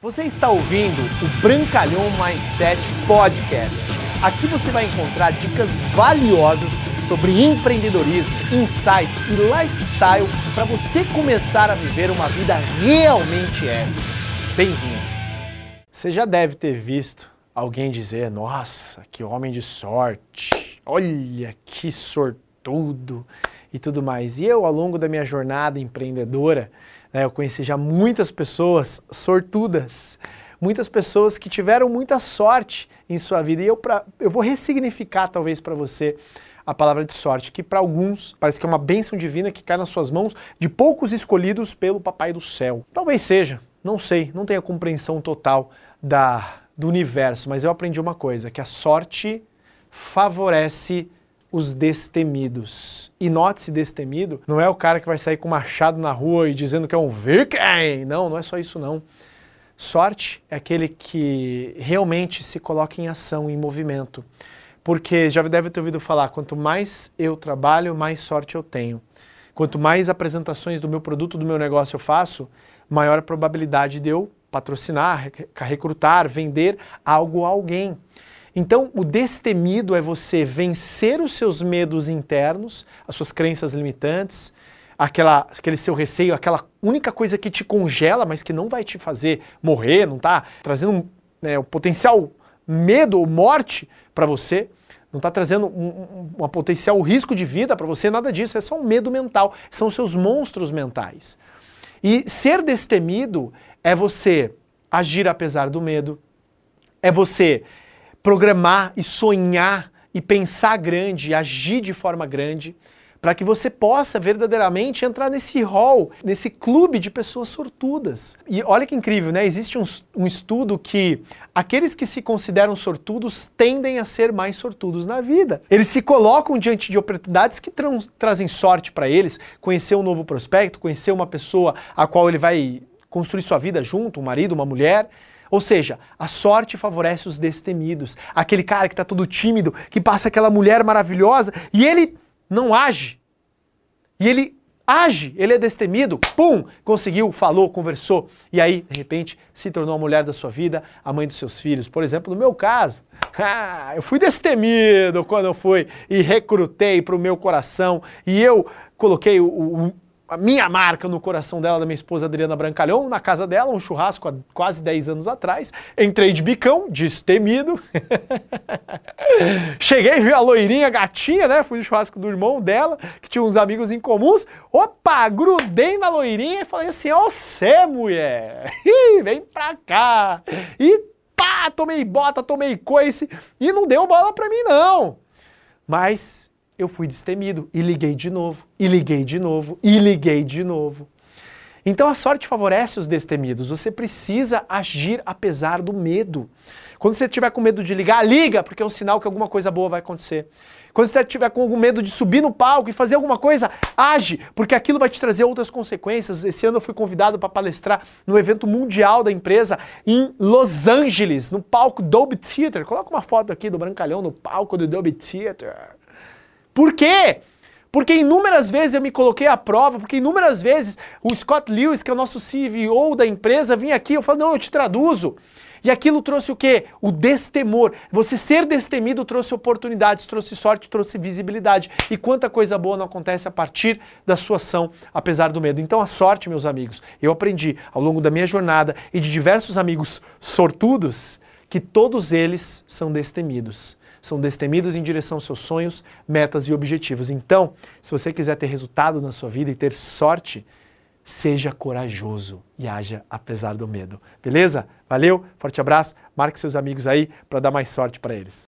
Você está ouvindo o Brancalhão Mindset Podcast. Aqui você vai encontrar dicas valiosas sobre empreendedorismo, insights e lifestyle para você começar a viver uma vida realmente épica. Bem-vindo! Você já deve ter visto alguém dizer: Nossa, que homem de sorte, olha que sortudo e tudo mais. E eu, ao longo da minha jornada empreendedora, né, eu conheci já muitas pessoas sortudas, muitas pessoas que tiveram muita sorte em sua vida. E eu, pra, eu vou ressignificar, talvez, para você a palavra de sorte, que para alguns parece que é uma bênção divina que cai nas suas mãos de poucos escolhidos pelo Papai do Céu. Talvez seja, não sei, não tenho a compreensão total da, do universo, mas eu aprendi uma coisa, que a sorte favorece os destemidos. E note-se destemido, não é o cara que vai sair com machado na rua e dizendo que é um viking. Não, não é só isso não. Sorte é aquele que realmente se coloca em ação, em movimento. Porque já deve ter ouvido falar, quanto mais eu trabalho, mais sorte eu tenho. Quanto mais apresentações do meu produto, do meu negócio eu faço, maior a probabilidade de eu patrocinar, recrutar, vender algo a alguém. Então, o destemido é você vencer os seus medos internos, as suas crenças limitantes, aquela, aquele seu receio, aquela única coisa que te congela, mas que não vai te fazer morrer, não está trazendo né, um potencial medo ou morte para você, não está trazendo um, um, um, potencial risco de vida para você, nada disso, é só um medo mental, são seus monstros mentais. E ser destemido é você agir apesar do medo, é você programar e sonhar e pensar grande, e agir de forma grande, para que você possa verdadeiramente entrar nesse hall, nesse clube de pessoas sortudas. E olha que incrível, né? Existe um, um estudo que aqueles que se consideram sortudos tendem a ser mais sortudos na vida. Eles se colocam diante de oportunidades que tra trazem sorte para eles, conhecer um novo prospecto, conhecer uma pessoa a qual ele vai construir sua vida junto, um marido, uma mulher, ou seja, a sorte favorece os destemidos. Aquele cara que está todo tímido, que passa aquela mulher maravilhosa e ele não age. E ele age, ele é destemido, pum, conseguiu, falou, conversou. E aí, de repente, se tornou a mulher da sua vida, a mãe dos seus filhos. Por exemplo, no meu caso, ah, eu fui destemido quando eu fui e recrutei para o meu coração e eu coloquei o, o a minha marca no coração dela, da minha esposa Adriana Brancalhão, na casa dela, um churrasco há quase 10 anos atrás. Entrei de bicão, destemido. Cheguei, vi a loirinha gatinha, né? Fui no churrasco do irmão dela, que tinha uns amigos em comuns. Opa, grudei na loirinha e falei assim: Ó, você, mulher, vem pra cá. E pá, tomei bota, tomei coice. E não deu bola pra mim, não. Mas eu fui destemido e liguei de novo, e liguei de novo, e liguei de novo. Então a sorte favorece os destemidos. Você precisa agir apesar do medo. Quando você estiver com medo de ligar, liga, porque é um sinal que alguma coisa boa vai acontecer. Quando você estiver com algum medo de subir no palco e fazer alguma coisa, age, porque aquilo vai te trazer outras consequências. Esse ano eu fui convidado para palestrar no evento mundial da empresa em Los Angeles, no palco Dolby Theater. Coloca uma foto aqui do Brancalhão no palco do Dolby Theater. Por quê? Porque inúmeras vezes eu me coloquei à prova, porque inúmeras vezes o Scott Lewis, que é o nosso CEO da empresa, vinha aqui, eu falo, não, eu te traduzo. E aquilo trouxe o quê? O destemor. Você ser destemido trouxe oportunidades, trouxe sorte, trouxe visibilidade. E quanta coisa boa não acontece a partir da sua ação, apesar do medo. Então a sorte, meus amigos, eu aprendi ao longo da minha jornada e de diversos amigos sortudos que todos eles são destemidos são destemidos em direção aos seus sonhos, metas e objetivos. Então, se você quiser ter resultado na sua vida e ter sorte, seja corajoso e haja apesar do medo. Beleza? Valeu, forte abraço, marque seus amigos aí para dar mais sorte para eles.